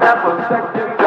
ever second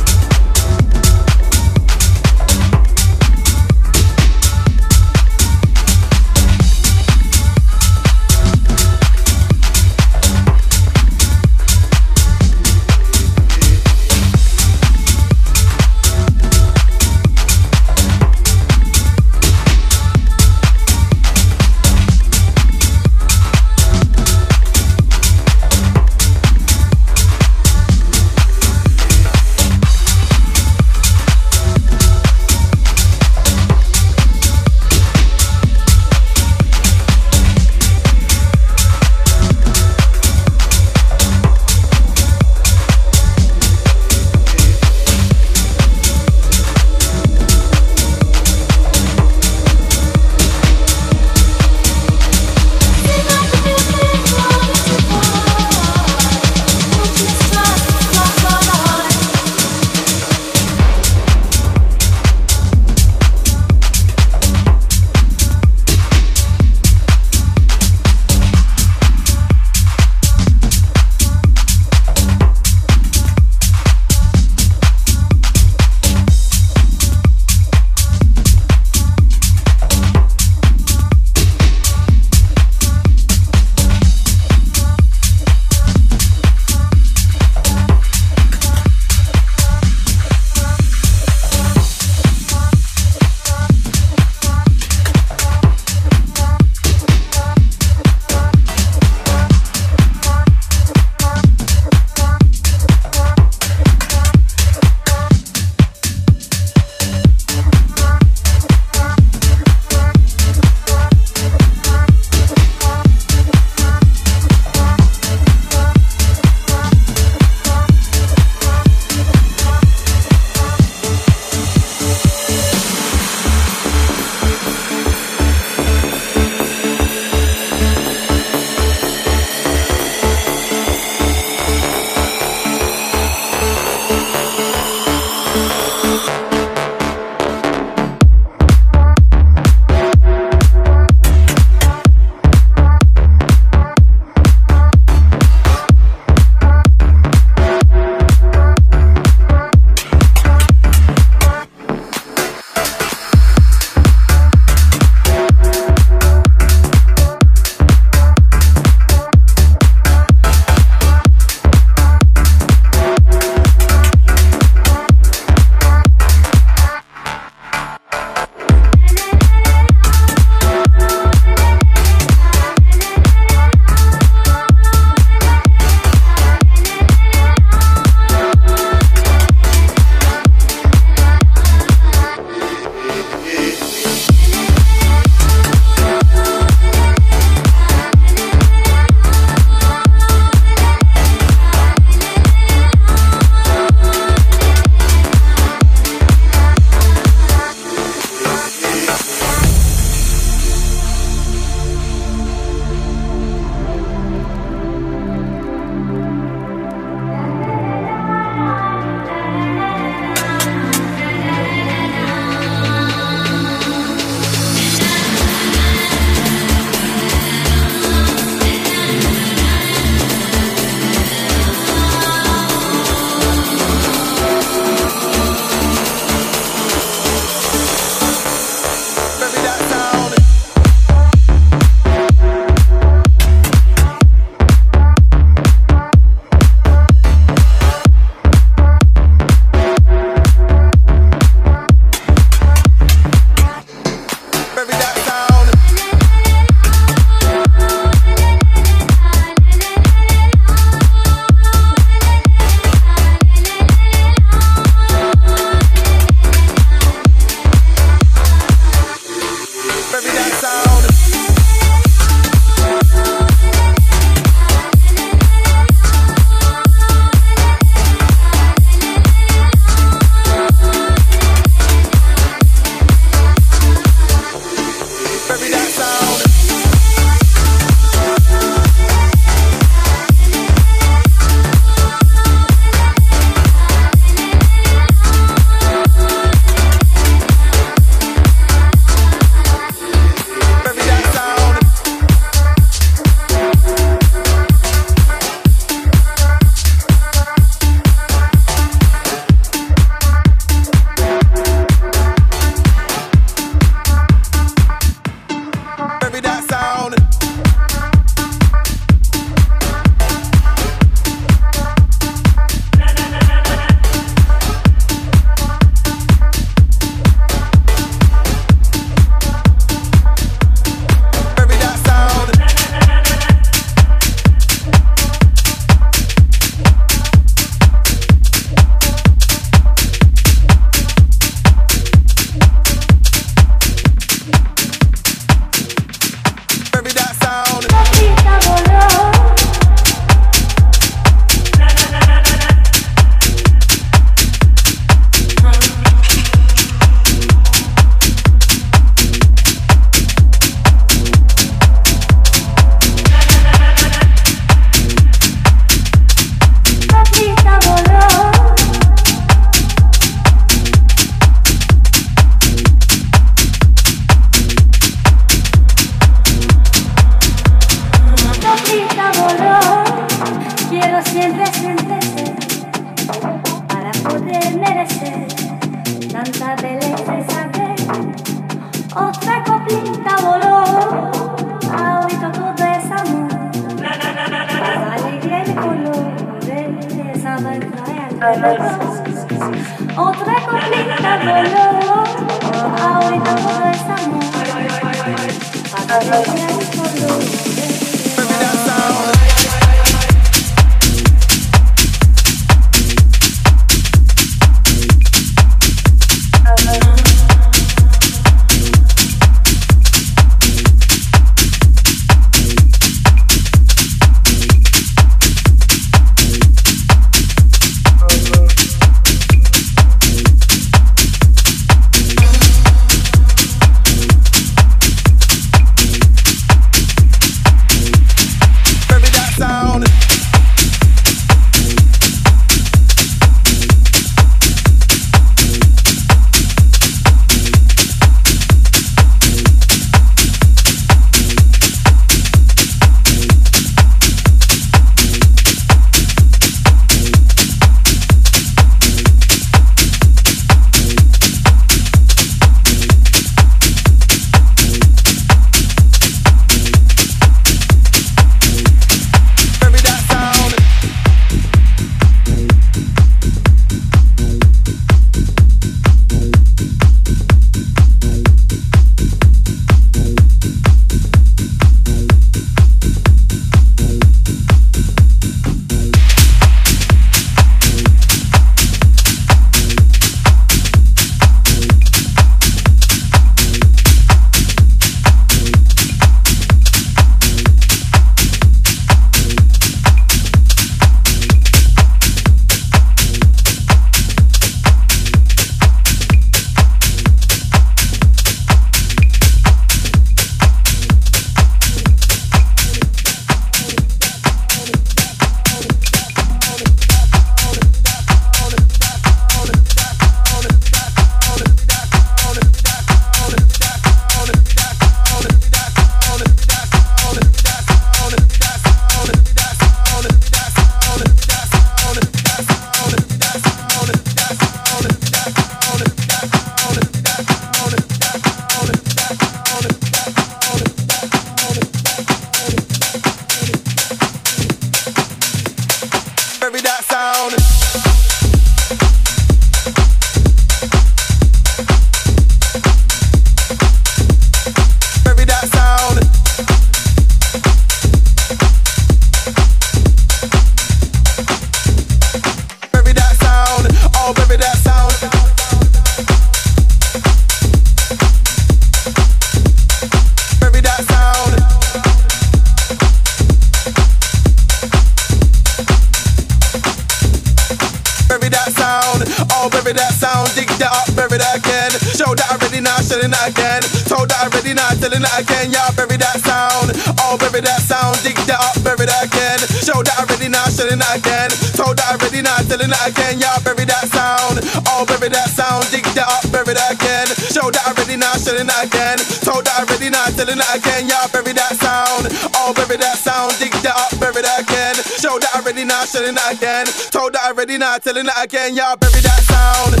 not telling that again. Y'all bury that sound. Oh, bury that sound. Dig that up, bury that again. Show that already, not showing that again. Told that already, not telling that again. Y'all bury that sound.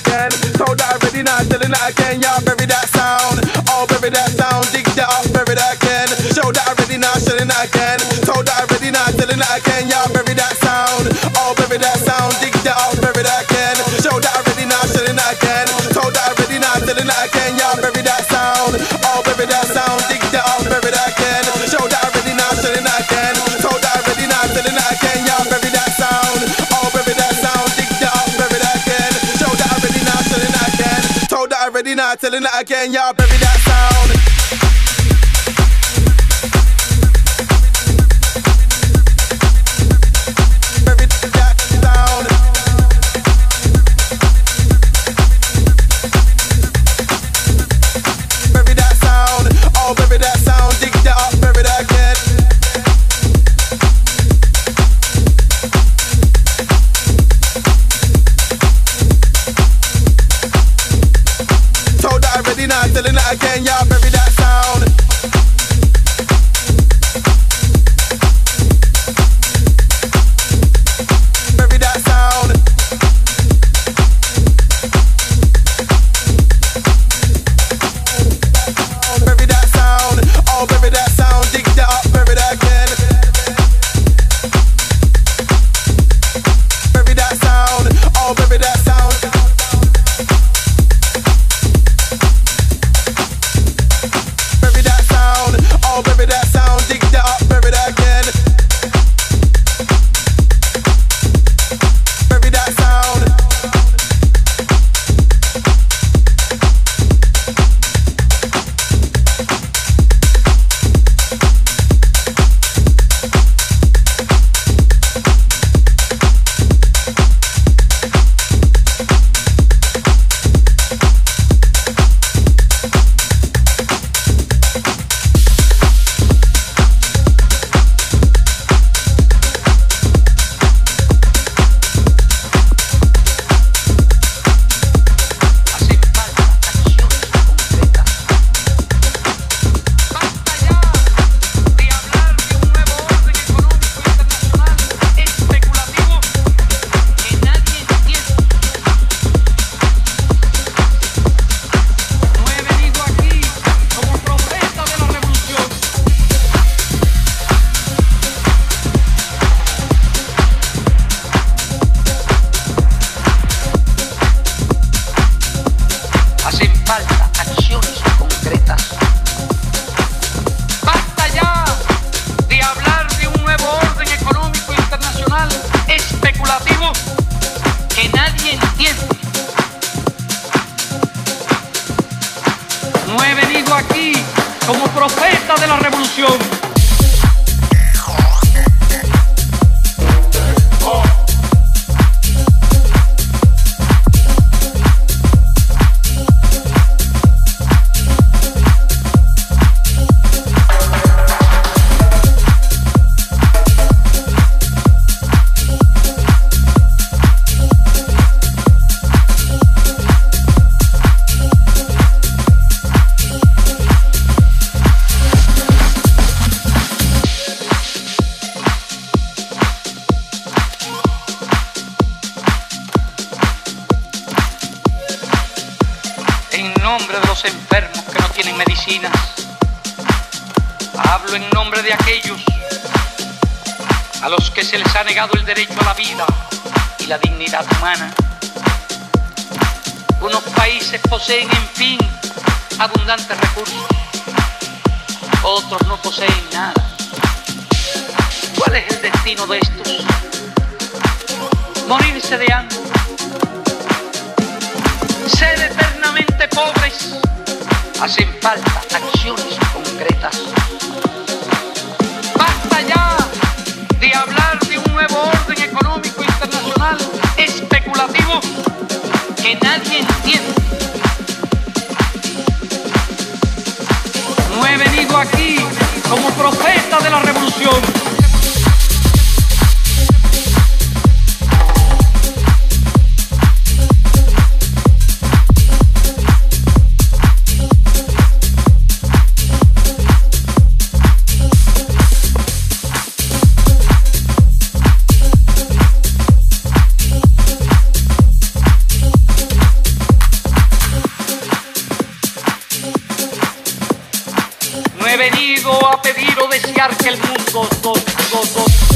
again. Told that already, now telling that again. Y'all bury that sound. Oh, bury that sound. Dig that up, bury that again. Show that already, now I'm telling that again. Told that already, now I telling that again. Yeah, bury that sound. Oh, bury that sound. Dig that up, bury that again. Show that already, now telling that again. Told that already, now telling that again. Yeah, bury Not telling it again, y'all bury that sound. Venido a pedir o desear que el mundo do- do- do-